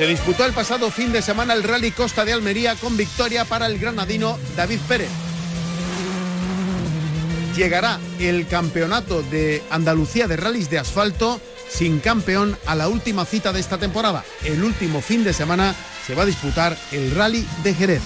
Se disputó el pasado fin de semana el Rally Costa de Almería con victoria para el granadino David Pérez. Llegará el campeonato de Andalucía de rallies de asfalto sin campeón a la última cita de esta temporada. El último fin de semana se va a disputar el Rally de Jerez.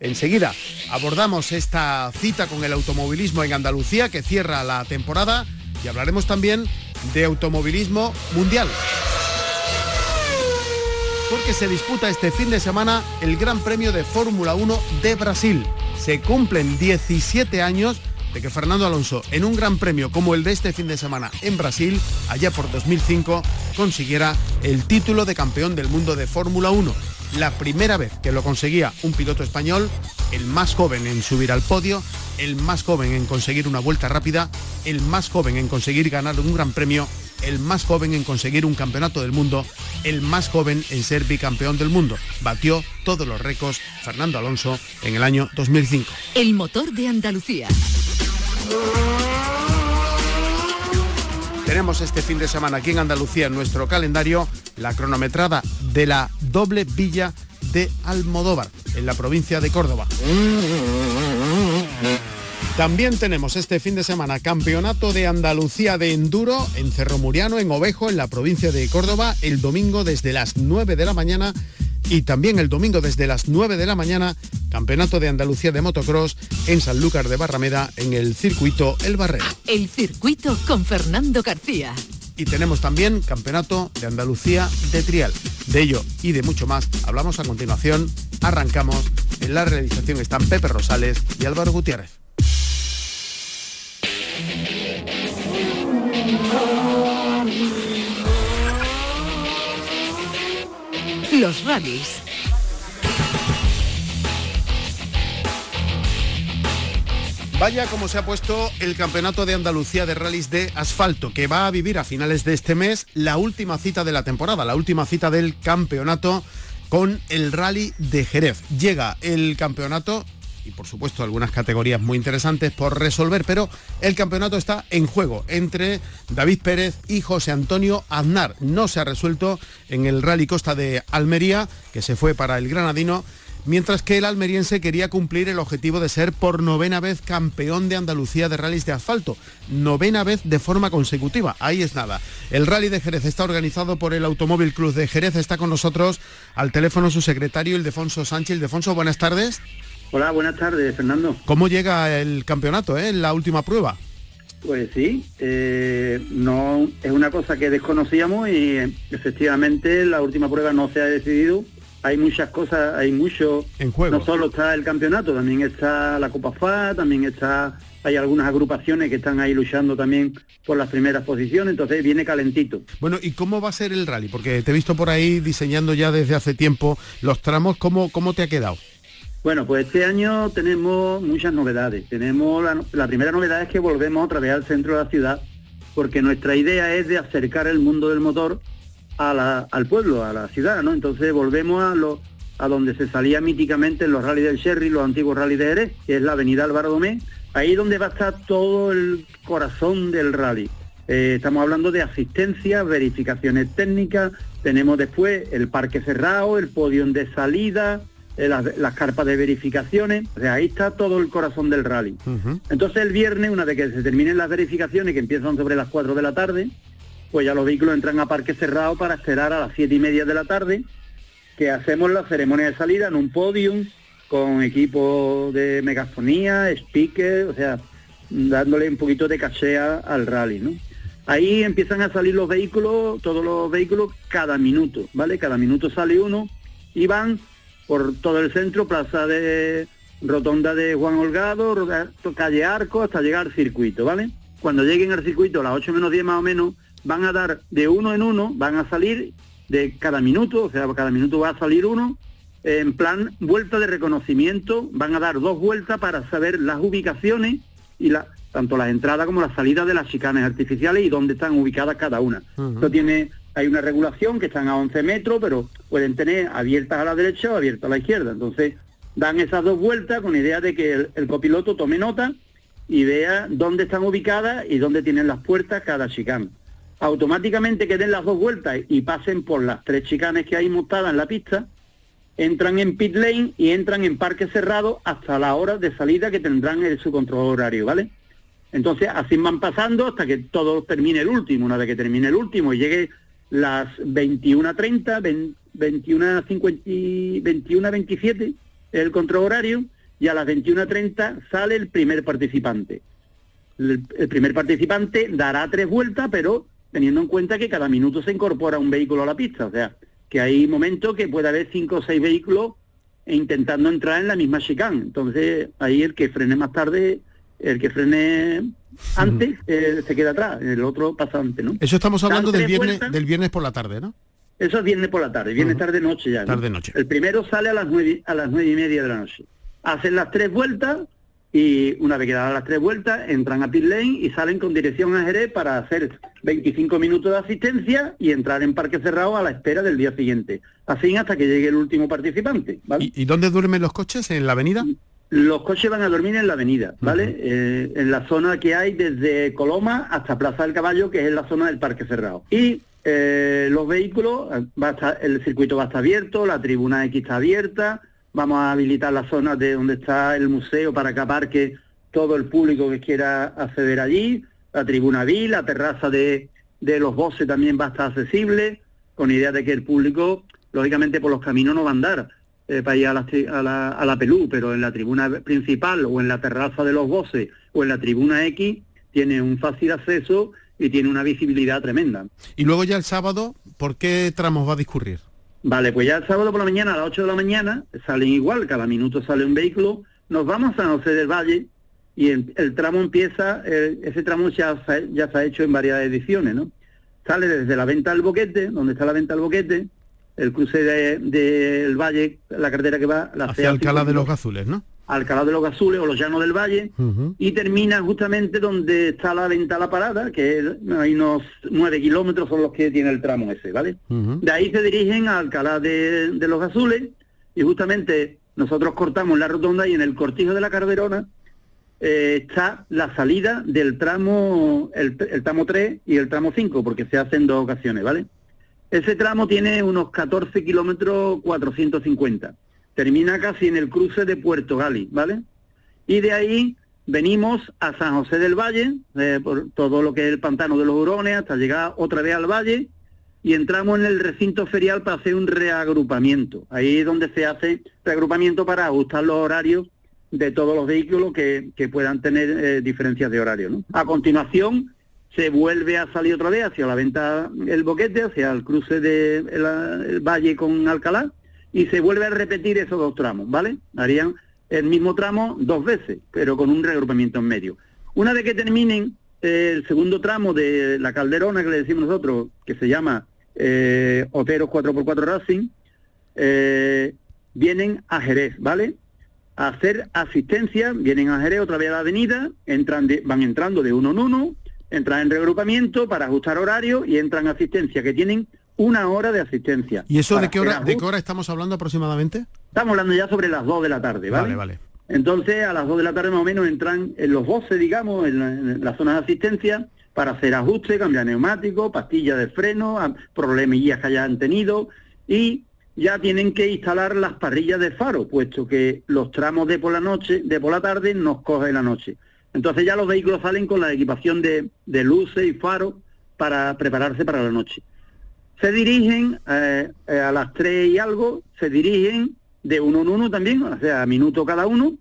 Enseguida abordamos esta cita con el automovilismo en Andalucía que cierra la temporada y hablaremos también de automovilismo mundial. Porque se disputa este fin de semana el Gran Premio de Fórmula 1 de Brasil. Se cumplen 17 años de que Fernando Alonso, en un gran premio como el de este fin de semana en Brasil, allá por 2005, consiguiera el título de campeón del mundo de Fórmula 1 la primera vez que lo conseguía un piloto español, el más joven en subir al podio, el más joven en conseguir una vuelta rápida, el más joven en conseguir ganar un gran premio, el más joven en conseguir un campeonato del mundo, el más joven en ser bicampeón del mundo. Batió todos los récords Fernando Alonso en el año 2005. El motor de Andalucía. Tenemos este fin de semana aquí en Andalucía en nuestro calendario la cronometrada de la doble villa de Almodóvar, en la provincia de Córdoba. También tenemos este fin de semana Campeonato de Andalucía de Enduro en Cerro Muriano, en Ovejo, en la provincia de Córdoba, el domingo desde las 9 de la mañana y también el domingo desde las 9 de la mañana, Campeonato de Andalucía de Motocross en Sanlúcar de Barrameda, en el circuito El Barrero. El circuito con Fernando García. Y tenemos también Campeonato de Andalucía de Trial. De ello y de mucho más hablamos a continuación. Arrancamos. En la realización están Pepe Rosales y Álvaro Gutiérrez. Los rallies. Vaya como se ha puesto el Campeonato de Andalucía de Rallys de Asfalto, que va a vivir a finales de este mes la última cita de la temporada, la última cita del campeonato con el Rally de Jerez. Llega el campeonato y por supuesto algunas categorías muy interesantes por resolver, pero el campeonato está en juego entre David Pérez y José Antonio Aznar. No se ha resuelto en el Rally Costa de Almería, que se fue para el Granadino mientras que el almeriense quería cumplir el objetivo de ser por novena vez campeón de Andalucía de rallies de asfalto, novena vez de forma consecutiva. Ahí es nada. El rally de Jerez está organizado por el Automóvil Club de Jerez. Está con nosotros al teléfono su secretario, Ildefonso Sánchez. Ildefonso, buenas tardes. Hola, buenas tardes, Fernando. ¿Cómo llega el campeonato, eh, la última prueba? Pues sí, eh, no es una cosa que desconocíamos y efectivamente la última prueba no se ha decidido. Hay muchas cosas, hay mucho. En juego. No solo está el campeonato, también está la Copa FA, también está hay algunas agrupaciones que están ahí luchando también por las primeras posiciones, entonces viene calentito. Bueno, ¿y cómo va a ser el rally? Porque te he visto por ahí diseñando ya desde hace tiempo los tramos, ¿cómo, cómo te ha quedado? Bueno, pues este año tenemos muchas novedades. Tenemos la, primera novedad es que volvemos otra vez al centro de la ciudad, porque nuestra idea es de acercar el mundo del motor al pueblo, a la ciudad, ¿no? Entonces volvemos a lo, a donde se salía míticamente en los rallies del Sherry, los antiguos rallies de Jerez, que es la avenida Álvaro Domé, ahí donde va a estar todo el corazón del rally. Eh, estamos hablando de asistencia, verificaciones técnicas, tenemos después el parque cerrado, el podio de salida, eh, las, carpas de verificaciones, o sea, ahí está todo el corazón del rally. Entonces el viernes, una vez que se terminen las verificaciones, que empiezan sobre las 4 de la tarde, pues ya los vehículos entran a parque cerrado para esperar a las 7 y media de la tarde, que hacemos la ceremonia de salida en un podium con equipo de megafonía, speaker, o sea, dándole un poquito de caché al rally, ¿no? Ahí empiezan a salir los vehículos, todos los vehículos, cada minuto, ¿vale? Cada minuto sale uno y van por todo el centro, plaza de rotonda de Juan Holgado, calle Arco, hasta llegar al circuito, ¿vale? Cuando lleguen al circuito, a las 8 menos 10 más o menos, van a dar de uno en uno, van a salir de cada minuto, o sea, cada minuto va a salir uno, en plan vuelta de reconocimiento, van a dar dos vueltas para saber las ubicaciones y la, tanto las entradas como las salidas de las chicanes artificiales y dónde están ubicadas cada una. Esto tiene, hay una regulación que están a 11 metros, pero pueden tener abiertas a la derecha o abiertas a la izquierda. Entonces, dan esas dos vueltas con idea de que el, copiloto tome nota y vea dónde están ubicadas y dónde tienen las puertas cada chicana. Automáticamente que den las dos vueltas y pasen por las tres chicanes que hay montadas en la pista, entran en pit lane y entran en parque cerrado hasta la hora de salida que tendrán en su control horario, ¿vale? Entonces así van pasando hasta que todo termine el último. Una vez que termine el último y llegue las 21.30, 21.50, 21.27 el control horario y a las 21.30 sale el primer participante. El, primer participante dará tres vueltas, pero teniendo en cuenta que cada minuto se incorpora un vehículo a la pista. O sea, que hay momentos que puede haber cinco o seis vehículos intentando entrar en la misma chicane. Entonces, ahí el que frene más tarde, el que frene antes, eh, se queda atrás, el otro pasa antes, ¿no? Eso estamos hablando del viernes, del viernes por la tarde, ¿no? Eso es viernes por la tarde, viernes tarde noche ya. Tarde noche. El primero sale a las nueve, a las nueve y media de la noche. Hacen las tres vueltas y una vez que dan las tres vueltas entran a pit lane y salen con dirección a Jerez para hacer 25 minutos de asistencia y entrar en parque cerrado a la espera del día siguiente. Así hasta que llegue el último participante. ¿Y, dónde duermen los coches? ¿En la avenida? Los coches van a dormir en la avenida, ¿vale? Eh, en la zona que hay desde Coloma hasta Plaza del Caballo, que es la zona del parque cerrado. Y eh, los vehículos, eh, va a estar, el circuito va a estar abierto, la tribuna X está abierta, vamos a habilitar la zona de donde está el museo para que todo el público que quiera acceder allí, la tribuna B, la terraza de, los bosses también va a estar accesible, con idea de que el público, lógicamente por los caminos no va a andar eh, para ir a la, a, la, a la Pelú, pero en la tribuna principal o en la terraza de los bosses o en la tribuna X tiene un fácil acceso y tiene una visibilidad tremenda. Y luego ya el sábado, ¿por qué tramos va a discurrir? Vale, pues ya el sábado por la mañana, a las 8 de la mañana, salen igual, cada minuto sale un vehículo, nos vamos a José del Valle y el, tramo empieza, ese tramo ya, ya se ha hecho en varias ediciones, ¿no? Sale desde la venta del boquete, donde está la venta del boquete, el cruce del de, Valle, la carretera que va... La Hacia Alcalá de los Azules, ¿no? Alcalá de los Azules o los Llanos del Valle y termina justamente donde está la venta la parada, que hay unos nueve kilómetros son los que tiene el tramo ese, ¿vale? De ahí se dirigen a Alcalá de, los Azules y justamente nosotros cortamos la rotonda y en el cortijo de la Carderona eh, está la salida del tramo, el, el tramo 3 y el tramo 5, porque se hacen dos ocasiones, ¿vale? Ese tramo tiene unos 14 kilómetros 450 termina casi en el cruce de Puerto Gali, ¿vale? Y de ahí venimos a San José del Valle, eh, por todo lo que es el pantano de los Hurones, hasta llegar otra vez al valle y entramos en el recinto ferial para hacer un reagrupamiento. Ahí es donde se hace reagrupamiento para ajustar los horarios de todos los vehículos que, puedan tener eh, diferencias de horario. A continuación se vuelve a salir otra vez hacia la venta el boquete, hacia el cruce del de valle con Alcalá y se vuelve a repetir esos dos tramos, ¿vale? Harían el mismo tramo dos veces, pero con un reagrupamiento en medio. Una vez que terminen eh, el segundo tramo de la calderona que le decimos nosotros, que se llama eh, Oteros 4x4 Racing, eh, vienen a Jerez, ¿vale? A hacer asistencia, vienen a Jerez otra vez a la avenida, entran van entrando de uno en uno, entran en reagrupamiento para ajustar horario y entran a asistencia, que tienen una hora de asistencia. ¿Y eso de qué hora, de qué hora estamos hablando aproximadamente? Estamos hablando ya sobre las 2 de la tarde, ¿vale? Vale, vale. Entonces, a las 2 de la tarde más o menos entran en los voces, digamos, en la, zona de asistencia, para hacer ajustes, cambiar neumáticos, pastillas de freno, problemillas que hayan tenido, y ya tienen que instalar las parrillas de faro, puesto que los tramos de por la noche, de por la tarde, nos coge la noche. Entonces ya los vehículos salen con la equipación de, de luces y faro para prepararse para la noche se dirigen eh, eh, a las tres y algo, se dirigen de uno en uno también, o sea, a minuto cada uno,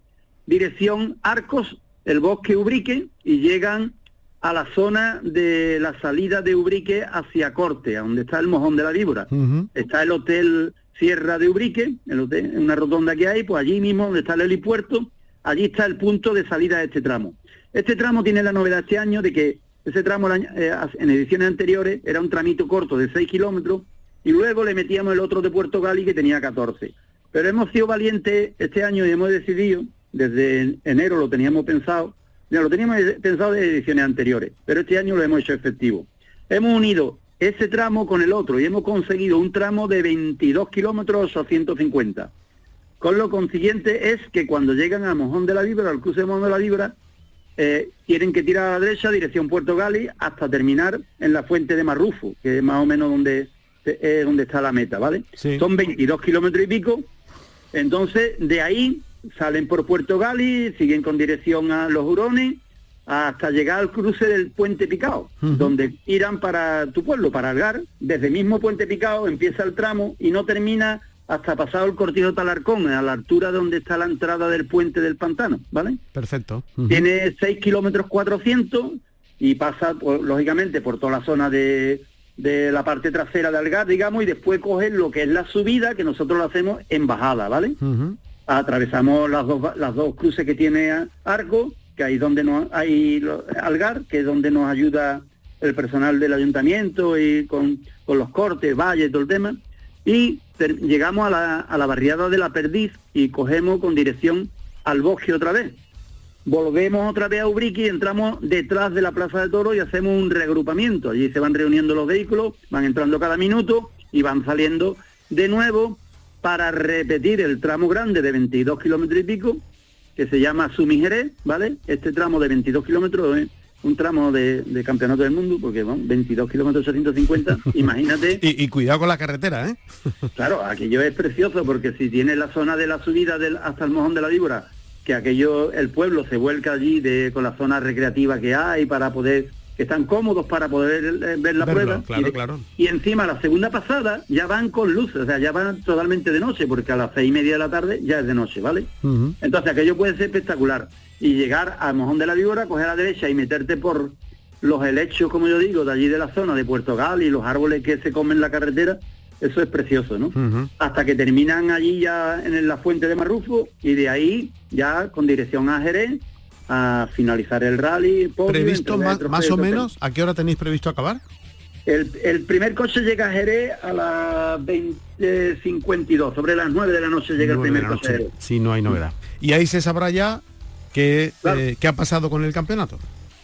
dirección Arcos, el bosque Ubrique, y llegan a la zona de la salida de Ubrique hacia Corte, donde está el mojón de la víbora. Está el hotel Sierra de Ubrique, en una rotonda que hay, pues allí mismo donde está el helipuerto, allí está el punto de salida de este tramo. Este tramo tiene la novedad este año de que ese tramo eh, en ediciones anteriores era un tramito corto de 6 kilómetros y luego le metíamos el otro de Puerto Gali que tenía 14. Pero hemos sido valientes este año y hemos decidido, desde enero lo teníamos pensado, ya lo teníamos pensado de ediciones anteriores, pero este año lo hemos hecho efectivo. Hemos unido ese tramo con el otro y hemos conseguido un tramo de 22 kilómetros o 150. Con lo consiguiente es que cuando llegan a Mojón de la Vibra, al cruce de Mojón de la Vibra, eh, tienen que tirar a la derecha, dirección Puerto Gali, hasta terminar en la fuente de Marrufo, que es más o menos donde, donde está la meta, ¿vale? Son 22 kilómetros y pico. Entonces, de ahí salen por Puerto Gali, siguen con dirección a los Hurones, hasta llegar al cruce del Puente Picado, donde irán para tu pueblo, para Algar. Desde mismo Puente Picado empieza el tramo y no termina hasta pasado el cortijo Talarcón, a la altura donde está la entrada del puente del pantano, ¿vale? Perfecto. Tiene 6 kilómetros 400 y pasa, pues, lógicamente, por toda la zona de, de la parte trasera de Algar, digamos, y después coge lo que es la subida, que nosotros lo hacemos en bajada, ¿vale? Atravesamos las dos, las dos cruces que tiene Arco, que ahí donde no hay Algar, que es donde nos ayuda el personal del ayuntamiento y con, con los cortes, valles, todo el tema. Y llegamos a la, a la barriada de la Perdiz y cogemos con dirección al bosque otra vez. Volvemos otra vez a Ubrique y entramos detrás de la Plaza de Toro y hacemos un reagrupamiento. Allí se van reuniendo los vehículos, van entrando cada minuto y van saliendo de nuevo para repetir el tramo grande de 22 kilómetros y pico, que se llama Sumijeré, ¿vale? Este tramo de 22 kilómetros un tramo de, campeonato del mundo, porque bueno, 22 kilómetros 850, imagínate. y, cuidado con la carretera, ¿eh? claro, aquello es precioso, porque si tiene la zona de la subida del, hasta el mojón de la víbora, que aquello, el pueblo se vuelca allí de, con la zona recreativa que hay para poder que están cómodos para poder eh, ver la prueba. Claro, y, claro. y encima la segunda pasada ya van con luces, o sea, ya van totalmente de noche, porque a las seis y media de la tarde ya es de noche, ¿vale? Entonces aquello puede ser espectacular. Y llegar al Mojón de la Víbora, coger a la derecha y meterte por los helechos, como yo digo, de allí de la zona de Puerto Gal y los árboles que se comen la carretera, eso es precioso, ¿no? Hasta que terminan allí ya en la fuente de Marrufo y de ahí ya con dirección a Jerez a finalizar el rally. ¿Previsto más, o menos? ¿A qué hora tenéis previsto acabar? El, primer coche llega a Jerez a las 20.52, sobre las 9 de la noche llega el primer coche. Si no hay novedad. Y ahí se sabrá ya qué, eh, qué ha pasado con el campeonato.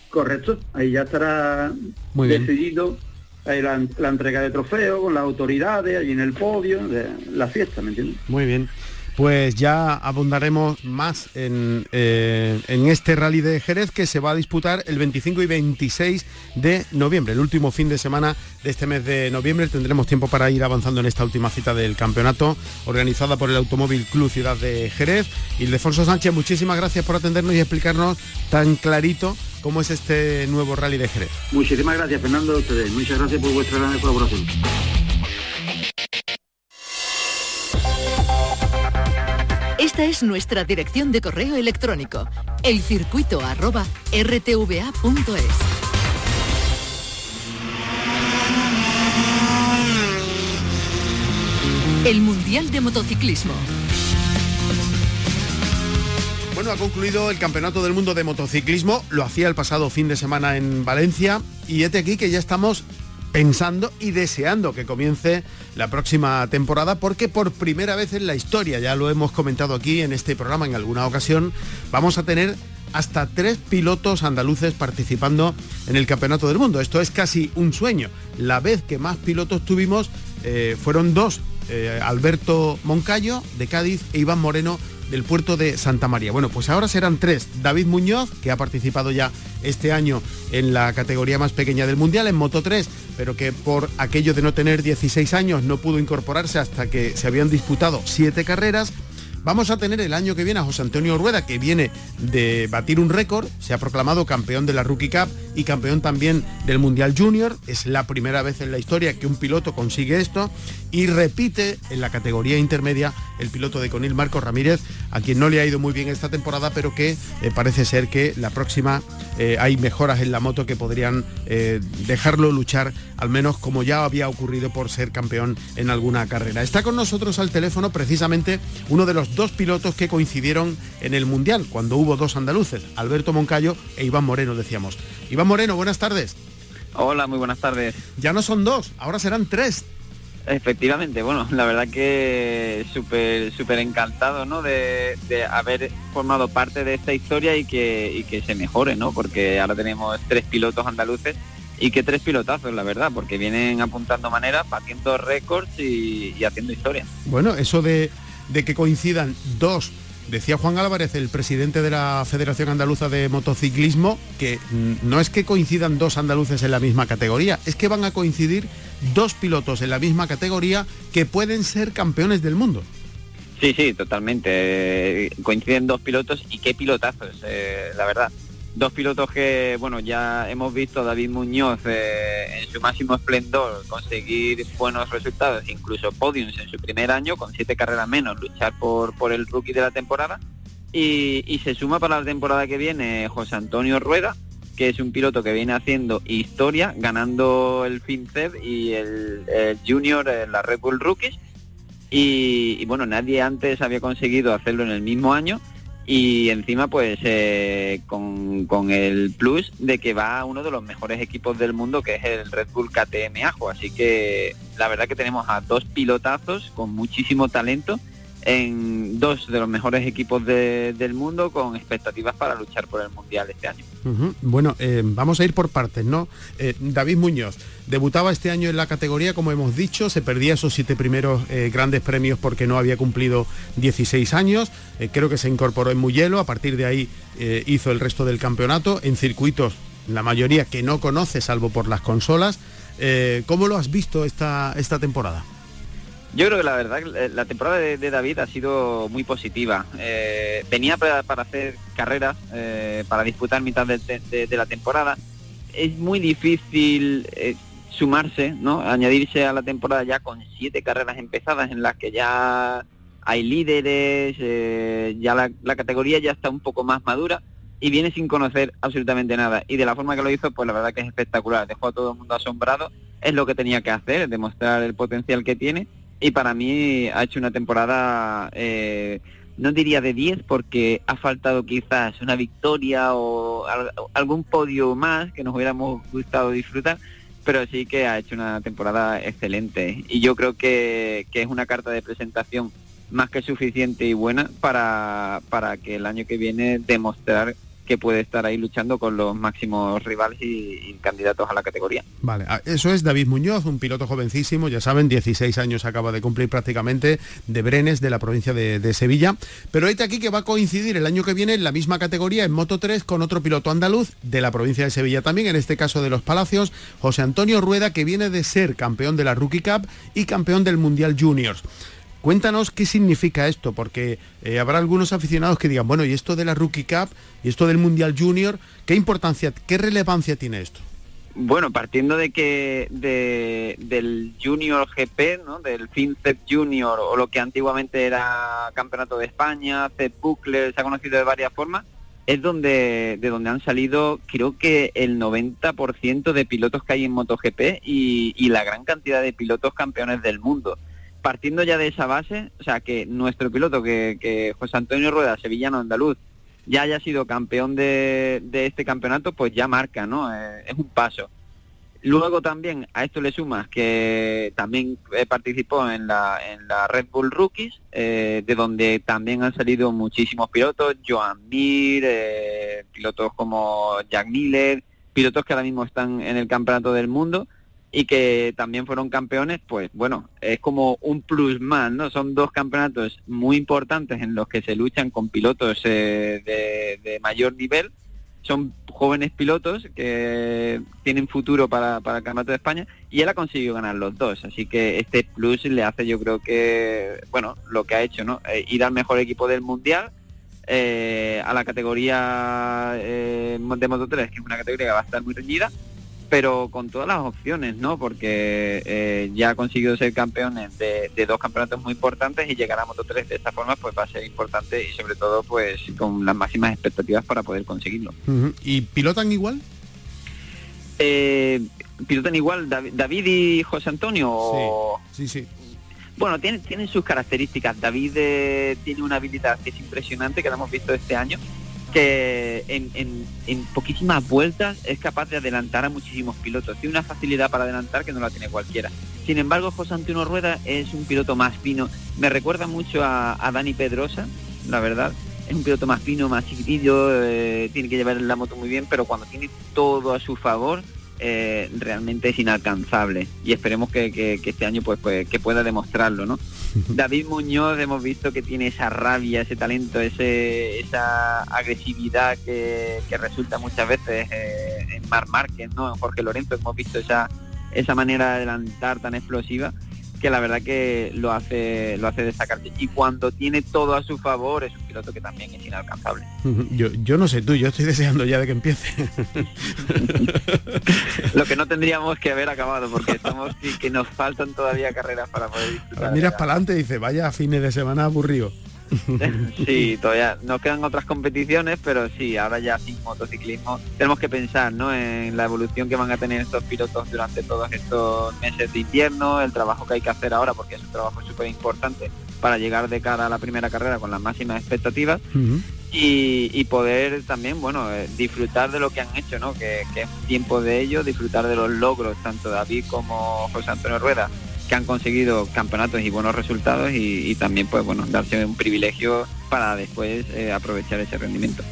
Correcto, ahí ya estará Muy decidido la, la, entrega de trofeos con las autoridades, allí en el podio, de la fiesta, ¿me entiendes? Muy bien pues ya abundaremos más eh, en, este rally de Jerez que se va a disputar el 25 y 26 de noviembre, el último fin de semana de este mes de noviembre. Tendremos tiempo para ir avanzando en esta última cita del campeonato organizada por el Automóvil Club Ciudad de Jerez. Ildefonso Sánchez, muchísimas gracias por atendernos y explicarnos tan clarito cómo es este nuevo rally de Jerez. Muchísimas gracias, Fernando, a ustedes. Muchas gracias por vuestra gran colaboración. Esta es nuestra dirección de correo electrónico, elcircuito@rtva.es. El Mundial de Motociclismo. Bueno, ha concluido el Campeonato del Mundo de Motociclismo, lo hacía el pasado fin de semana en Valencia y este aquí que ya estamos pensando y deseando que comience la próxima temporada porque por primera vez en la historia, ya lo hemos comentado aquí en este programa en alguna ocasión, vamos a tener hasta tres pilotos andaluces participando en el Campeonato del Mundo. Esto es casi un sueño. La vez que más pilotos tuvimos eh, fueron dos, eh, Alberto Moncayo de Cádiz e Iván Moreno del puerto de Santa María. Bueno, pues ahora serán tres. David Muñoz, que ha participado ya este año en la categoría más pequeña del Mundial, en Moto 3, pero que por aquello de no tener 16 años no pudo incorporarse hasta que se habían disputado siete carreras. Vamos a tener el año que viene a José Antonio Rueda, que viene de batir un récord, se ha proclamado campeón de la Rookie Cup y campeón también del Mundial Junior. Es la primera vez en la historia que un piloto consigue esto y repite en la categoría intermedia el piloto de Conil Marcos Ramírez, a quien no le ha ido muy bien esta temporada, pero que eh, parece ser que la próxima eh, hay mejoras en la moto que podrían dejarlo luchar, al menos como ya había ocurrido por ser campeón en alguna carrera. Está con nosotros al teléfono precisamente uno de los dos pilotos que coincidieron en el Mundial, cuando hubo dos andaluces, Alberto Moncayo e Iván Moreno, decíamos. Iván Moreno, buenas tardes. Hola, muy buenas tardes. Ya no son dos, ahora serán tres. Efectivamente, bueno, la verdad que súper súper encantado, ¿no? De, haber formado parte de esta historia y que, que se mejore, ¿no? Porque ahora tenemos tres pilotos andaluces y que tres pilotazos, la verdad, porque vienen apuntando maneras, batiendo récords y, y haciendo historia. Bueno, eso de, de que coincidan dos Decía Juan Álvarez, el presidente de la Federación Andaluza de Motociclismo, que no es que coincidan dos andaluces en la misma categoría, es que van a coincidir dos pilotos en la misma categoría que pueden ser campeones del mundo. Sí, sí, totalmente. Coinciden dos pilotos y qué pilotazos, eh, la verdad dos pilotos que, bueno, ya hemos visto a David Muñoz eh, en su máximo esplendor conseguir buenos resultados, incluso podiums en su primer año, con siete carreras menos, luchar por, por el rookie de la temporada. Y, se suma para la temporada que viene José Antonio Rueda, que es un piloto que viene haciendo historia, ganando el FinCEP y el, Junior en la Red Bull Rookies. y bueno, nadie antes había conseguido hacerlo en el mismo año y encima pues eh, con, el plus de que va a uno de los mejores equipos del mundo que es el Red Bull KTM Ajo, así que la verdad que tenemos a dos pilotazos con muchísimo talento en dos de los mejores equipos del mundo con expectativas para luchar por el Mundial este año. Bueno, eh, vamos a ir por partes, ¿no? Eh, David Muñoz debutaba este año en la categoría, como hemos dicho, se perdía esos siete primeros eh, grandes premios porque no había cumplido 16 años, creo que se incorporó en Muyelo, a partir de ahí hizo el resto del campeonato en circuitos, la mayoría que no conoce, salvo por las consolas. ¿Cómo lo has visto esta, esta temporada? Yo creo que la verdad, la temporada de, David ha sido muy positiva. Eh, venía para, hacer carreras, eh, para disputar mitad de, la temporada. Es muy difícil eh, sumarse, ¿no? Añadirse a la temporada ya con siete carreras empezadas en las que ya hay líderes, ya la, la, categoría ya está un poco más madura y viene sin conocer absolutamente nada. Y de la forma que lo hizo, pues la verdad que es espectacular. Dejó a todo el mundo asombrado. Es lo que tenía que hacer, demostrar el potencial que tiene y para mí ha hecho una temporada, eh, no diría de 10 porque ha faltado quizás una victoria o algún podio más que nos hubiéramos gustado disfrutar, pero sí que ha hecho una temporada excelente. Y yo creo que, que es una carta de presentación más que suficiente y buena para, para que el año que viene demostrar que puede estar ahí luchando con los máximos rivales y, candidatos a la categoría. Vale, ah, eso es David Muñoz, un piloto jovencísimo, ya saben, 16 años acaba de cumplir prácticamente, de Brenes, de la provincia de, Sevilla, pero este aquí que va a coincidir el año que viene en la misma categoría, en Moto 3, con otro piloto andaluz de la provincia de Sevilla también, en este caso de Los Palacios, José Antonio Rueda, que viene de ser campeón de la Rookie Cup y campeón del Mundial Juniors. Cuéntanos qué significa esto, porque eh, habrá algunos aficionados que digan, bueno, y esto de la Rookie Cup y esto del Mundial Junior, ¿qué importancia, qué relevancia tiene esto? Bueno, partiendo de que del Junior GP, ¿no? del FinCEP Junior o lo que antiguamente era Campeonato de España, CEP Bucler, se ha conocido de varias formas, es donde de donde han salido creo que el 90% de pilotos que hay en MotoGP y la gran cantidad de pilotos campeones del mundo partiendo ya de esa base, o sea, que nuestro piloto, que, José Antonio Rueda, sevillano andaluz, ya haya sido campeón de, este campeonato, pues ya marca, ¿no? Eh, es un paso. Luego también a esto le sumas que también eh, participó en la, Red Bull Rookies, eh, de donde también han salido muchísimos pilotos, Joan Mir, pilotos como Jack Miller, pilotos que ahora mismo están en el campeonato del mundo y que también fueron campeones, pues bueno, es como un plus más, ¿no? Son dos campeonatos muy importantes en los que se luchan con pilotos eh, de, mayor nivel. Son jóvenes pilotos que tienen futuro para, para el Campeonato de España y él ha conseguido ganar los dos. Así que este plus le hace yo creo que, bueno, lo que ha hecho, ¿no? Eh, ir al mejor equipo del Mundial, eh, a la categoría de Moto 3, que es una categoría que va a estar muy reñida, pero con todas las opciones, ¿no? Porque eh, ya ha conseguido ser campeones de, dos campeonatos muy importantes y llegar a Moto 3 de esta forma pues va a ser importante y sobre todo pues con las máximas expectativas para poder conseguirlo. ¿Y pilotan igual? Eh, pilotan igual David y José Antonio. Sí, sí, Bueno, tienen, tienen sus características. David eh, tiene una habilidad que es impresionante, que la hemos visto este año, que en, poquísimas vueltas es capaz de adelantar a muchísimos pilotos. Tiene una facilidad para adelantar que no la tiene cualquiera. Sin embargo, José Antonio Rueda es un piloto más fino. Me recuerda mucho a, Dani Pedrosa, la verdad. Es un piloto más fino, más chiquitillo, eh, tiene que llevar la moto muy bien, pero cuando tiene todo a su favor, eh, realmente es inalcanzable. Y esperemos que, este año pues, pues, que pueda demostrarlo ¿no? David Muñoz hemos visto que tiene esa rabia ese talento ese esa agresividad que, resulta muchas veces eh, en Mar Márquez no en Jorge Lorenzo hemos visto esa esa manera de adelantar tan explosiva que la verdad que lo hace lo hace destacarse y cuando tiene todo a su favor es un piloto que también es inalcanzable. Yo, yo no sé tú yo estoy deseando ya de que empiece. Lo que no tendríamos que haber acabado porque estamos y que nos faltan todavía carreras para poder disfrutar miras para adelante y dice vaya fines de semana aburrido sí, todavía nos quedan otras competiciones, pero sí, ahora ya sin motociclismo tenemos que pensar ¿no? en la evolución que van a tener estos pilotos durante todos estos meses de invierno, el trabajo que hay que hacer ahora, porque es un trabajo súper importante para llegar de cara a la primera carrera con las máximas expectativas. y, poder también, bueno, eh, disfrutar de lo que han hecho, ¿no? Que, que es tiempo de ello, disfrutar de los logros, tanto David como José Antonio Rueda, que han conseguido campeonatos y buenos resultados y, también pues bueno darse un privilegio para después eh, aprovechar ese rendimiento.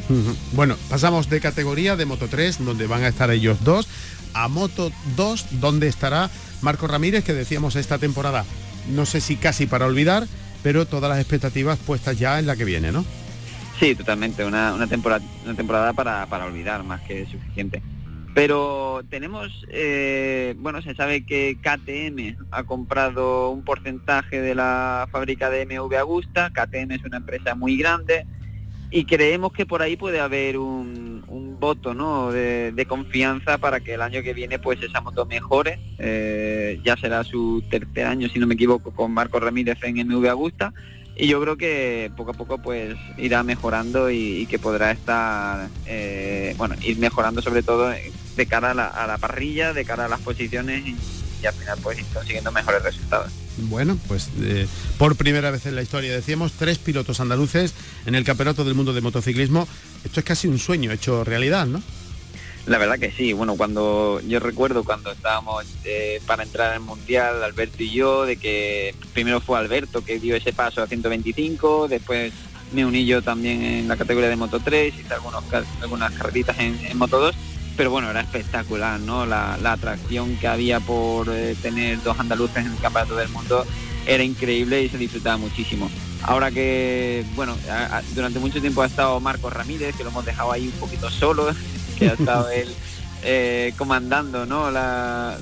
Bueno, pasamos de categoría de Moto 3, donde van a estar ellos dos, a Moto 2, donde estará Marco Ramírez, que decíamos esta temporada, no sé si casi para olvidar, pero todas las expectativas puestas ya en la que viene, ¿no? Sí, totalmente, una, una temporada, una temporada para, para olvidar más que suficiente. Pero tenemos, eh, bueno, se sabe que KTM ha comprado un porcentaje de la fábrica de MV Agusta. KTM es una empresa muy grande y creemos que por ahí puede haber un, voto ¿no? de, confianza para que el año que viene pues esa moto mejore. Eh, ya será su tercer año, si no me equivoco, con Marco Ramírez en MV Agusta y yo creo que poco a poco pues irá mejorando y, que podrá estar eh, bueno ir mejorando sobre todo de cara a la, parrilla de cara a las posiciones y, al final pues ir consiguiendo mejores resultados bueno, pues eh, por primera vez en la historia decíamos tres pilotos andaluces en el Campeonato del Mundo de Motociclismo. Esto es casi un sueño hecho realidad, ¿no? La verdad que sí, bueno, cuando yo recuerdo cuando estábamos eh, para entrar al Mundial, Alberto y yo, de que primero fue Alberto que dio ese paso a 125, después me uní yo también en la categoría de Moto 3, hice algunos, algunas carreritas en, Moto 2, pero bueno, era espectacular, ¿no? La, atracción que había por eh, tener dos andaluces en el Campeonato del Mundo era increíble y se disfrutaba muchísimo. Ahora que, bueno, durante mucho tiempo ha estado Marcos Ramírez, que lo hemos dejado ahí un poquito solo que ha estado él eh, comandando ¿no? la,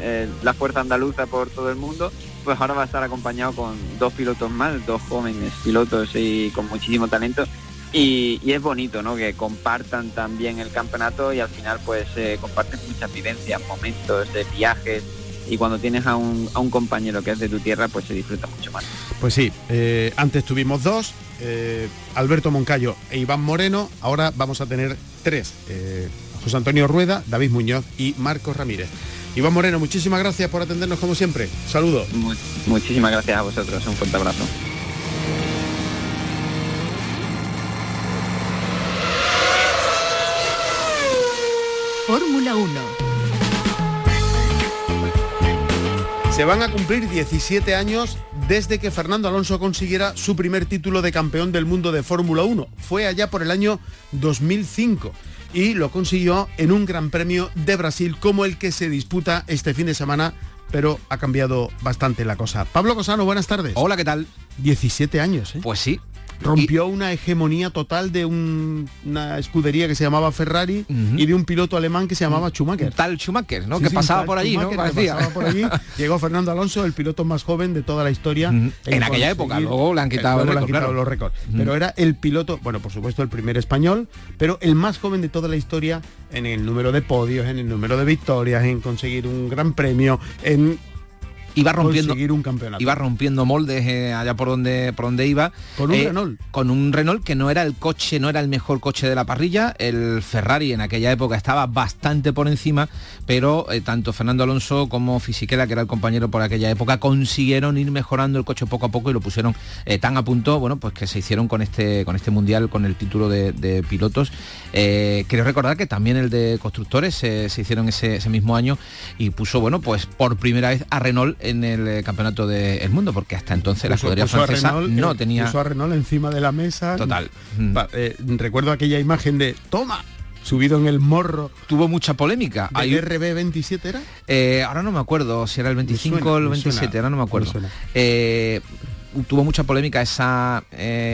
eh, la, fuerza andaluza por todo el mundo, pues ahora va a estar acompañado con dos pilotos más, dos jóvenes pilotos y con muchísimo talento. Y, es bonito ¿no? que compartan también el campeonato y al final pues eh, comparten muchas vivencias, momentos, de viajes, y cuando tienes a un, a un, compañero que es de tu tierra, pues se disfruta mucho más. Pues sí, antes tuvimos dos, Alberto Moncayo e Iván Moreno, ahora vamos a tener tres. Eh, José Antonio Rueda, David Muñoz y Marcos Ramírez. Iván Moreno, muchísimas gracias por atendernos como siempre. Saludos. muchísimas gracias a vosotros. Un fuerte abrazo. Fórmula 1. Se van a cumplir 17 años desde que Fernando Alonso consiguiera su primer título de campeón del mundo de Fórmula 1. Fue allá por el año 2005 y lo consiguió en un Gran Premio de Brasil como el que se disputa este fin de semana, pero ha cambiado bastante la cosa. Pablo Cosano, buenas tardes. Hola, ¿qué tal? 17 años, ¿eh? Pues sí, Rompió una hegemonía total de una escudería que se llamaba Ferrari y de un piloto alemán que se llamaba Schumacher. Tal Schumacher, ¿no? que pasaba por allí, ¿no? Pasaba por allí. Llegó Fernando Alonso, el piloto más joven de toda la historia. En aquella época, luego le han quitado, los récords. Pero era el piloto, bueno, por supuesto el primer español, pero el más joven de toda la historia en el número de podios, en el número de victorias, en conseguir un gran premio, en iba rompiendo un campeonato. iba rompiendo moldes eh, allá por donde por donde iba. Con un eh, Renault. con un Renault que no era el coche no era el mejor coche de la parrilla. El Ferrari en aquella época estaba bastante por encima pero eh, tanto Fernando Alonso como Fisichella que era el compañero por aquella época consiguieron ir mejorando el coche poco a poco y lo pusieron tan a punto bueno pues que se hicieron con este con este mundial con el título de, pilotos. Quiero recordar que también el de constructores se hicieron ese, ese mismo año y puso bueno pues por primera vez a Renault en el eh, campeonato del mundo, porque hasta entonces la escudería francesa no tenía... Puso a Renault encima de la mesa. Total. Mm. Eh, recuerdo aquella imagen de ¡Toma! subido en el morro. Tuvo mucha polémica. ¿El RB27 era? Eh, ahora no me acuerdo si era el 25 o el 27, ahora no me acuerdo. tuvo mucha polémica esa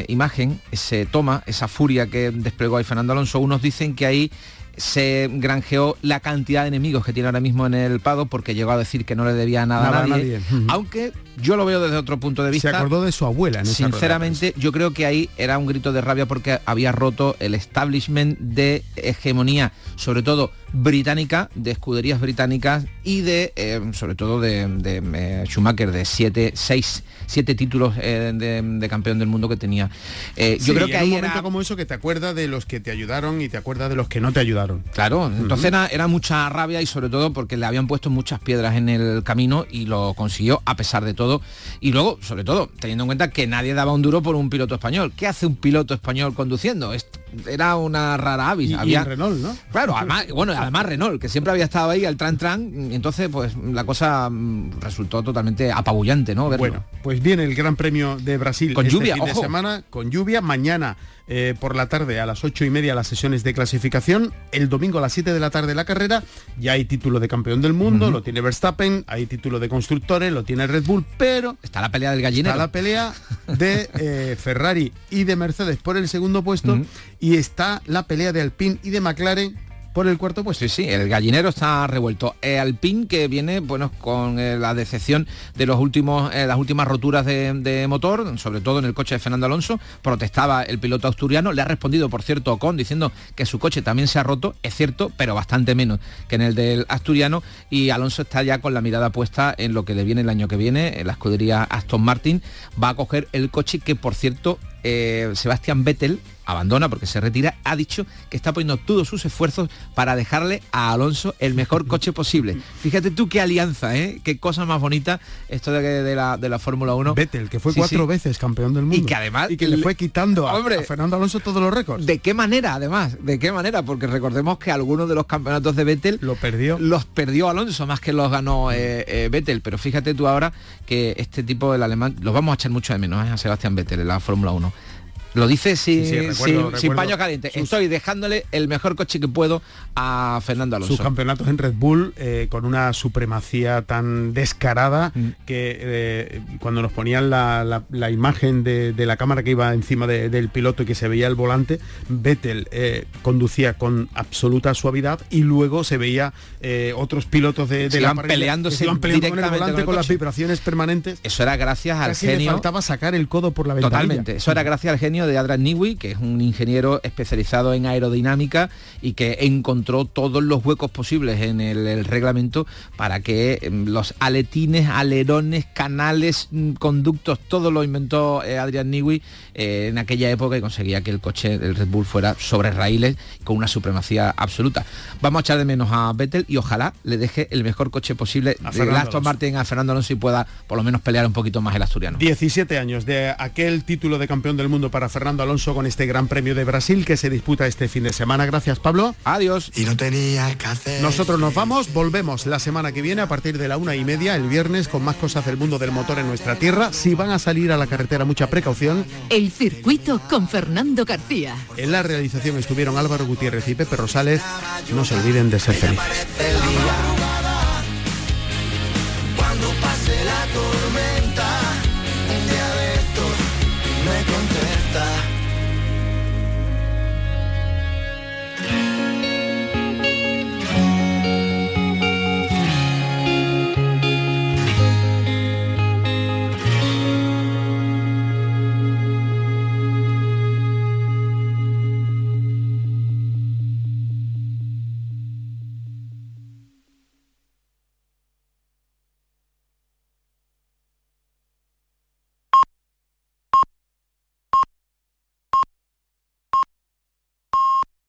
imagen, ese toma, esa furia que desplegó ahí Fernando Alonso. Unos dicen que ahí se granjeó la cantidad de enemigos que tiene ahora mismo en el Pado porque llegó a decir que no le debía nada, a nadie, aunque yo lo veo desde otro punto de vista. Se acordó de su abuela. En Sinceramente, yo creo que ahí era un grito de rabia porque había roto el establishment de hegemonía, sobre todo británica, de escuderías británicas y de, eh, sobre todo de, eh, Schumacher, de siete, seis, siete títulos eh, de, campeón del mundo que tenía. yo creo que hay un momento como eso que te acuerdas de los que te ayudaron y te acuerdas de los que no te ayudaron. Claro, entonces era, era mucha rabia y sobre todo porque le habían puesto muchas piedras en el camino y lo consiguió a pesar de todo y luego, sobre todo, teniendo en cuenta que nadie daba un duro por un piloto español. ¿Qué hace un piloto español conduciendo? Era una rara avis. había... Renault, ¿no? Claro, además, bueno, además Renault, que siempre había estado ahí al tran tran, entonces pues la cosa mm, resultó totalmente apabullante, ¿no? Bueno, pues viene el Gran Premio de Brasil con este lluvia, fin de semana, con lluvia, mañana eh, por la tarde a las ocho y media las sesiones de clasificación, el domingo a las 7 de la tarde la carrera, ya hay título de campeón del mundo, lo tiene Verstappen, hay título de constructores, lo tiene Red Bull, pero... Está la pelea del gallinero. Está la pelea de eh, Ferrari y de Mercedes por el segundo puesto y está la pelea de Alpine y de McLaren por el cuarto puesto. Sí, sí, el gallinero está revuelto. El que viene, bueno, con eh, la decepción de los últimos, eh, las últimas roturas de, motor, sobre todo en el coche de Fernando Alonso, protestaba el piloto asturiano, le ha respondido, por cierto, Ocon, diciendo que su coche también se ha roto, es cierto, pero bastante menos que en el del asturiano, y Alonso está ya con la mirada puesta en lo que le viene el año que viene, en la escudería Aston Martin, va a coger el coche que, por cierto, eh, Sebastián Vettel abandona porque se retira, ha dicho que está poniendo todos sus esfuerzos para dejarle a Alonso el mejor coche posible. Fíjate tú qué alianza, ¿eh? Qué cosa más bonita esto de, la, de la Fórmula 1. Vettel, que fue cuatro veces campeón del mundo. Y que además... Y que le, fue quitando a, a, Fernando Alonso todos los récords. ¿De qué manera, además? ¿De qué manera? Porque recordemos que algunos de los campeonatos de Vettel... Lo perdió. Los perdió Alonso, más que los ganó eh, eh, Vettel. Pero fíjate tú ahora que este tipo del alemán... Los vamos a echar mucho de menos a Sebastián Vettel en la Fórmula 1 lo dice sin, paño caliente. Estoy dejándole el mejor coche que puedo a Fernando Alonso. Sus campeonatos en Red Bull eh, con una supremacía tan descarada mm. que eh, cuando nos ponían la, imagen de, la cámara que iba encima del piloto y que se veía el volante, Vettel eh, conducía con absoluta suavidad y luego se veía otros pilotos de, la peleándose iban peleando con el volante con, las vibraciones permanentes. Eso era gracias al genio. Le faltaba sacar el codo por la ventanilla. Totalmente. Eso era gracias al genio de Adrian Newey, que es un ingeniero especializado en aerodinámica y que encontró todos los huecos posibles en el, reglamento para que em, los aletines, alerones, canales, mm, conductos, todo lo inventó eh, Adrian Newey eh, en aquella época y conseguía que el coche del Red Bull fuera sobre raíles con una supremacía absoluta. Vamos a echar de menos a Vettel y ojalá le deje el mejor coche posible de Aston Martin a Fernando Alonso y pueda por lo menos pelear un poquito más el asturiano. 17 años de aquel título de campeón del mundo para Fernando Alonso con este Gran Premio de Brasil que se disputa este fin de semana. Gracias, Pablo. Adiós. Y no tenía que Nosotros nos vamos, volvemos la semana que viene a partir de la una y media, el viernes, con más cosas del mundo del motor en nuestra tierra. Si van a salir a la carretera, mucha precaución. El circuito con Fernando García. En la realización estuvieron Álvaro Gutiérrez y Pepe Rosales. No se olviden de ser felices.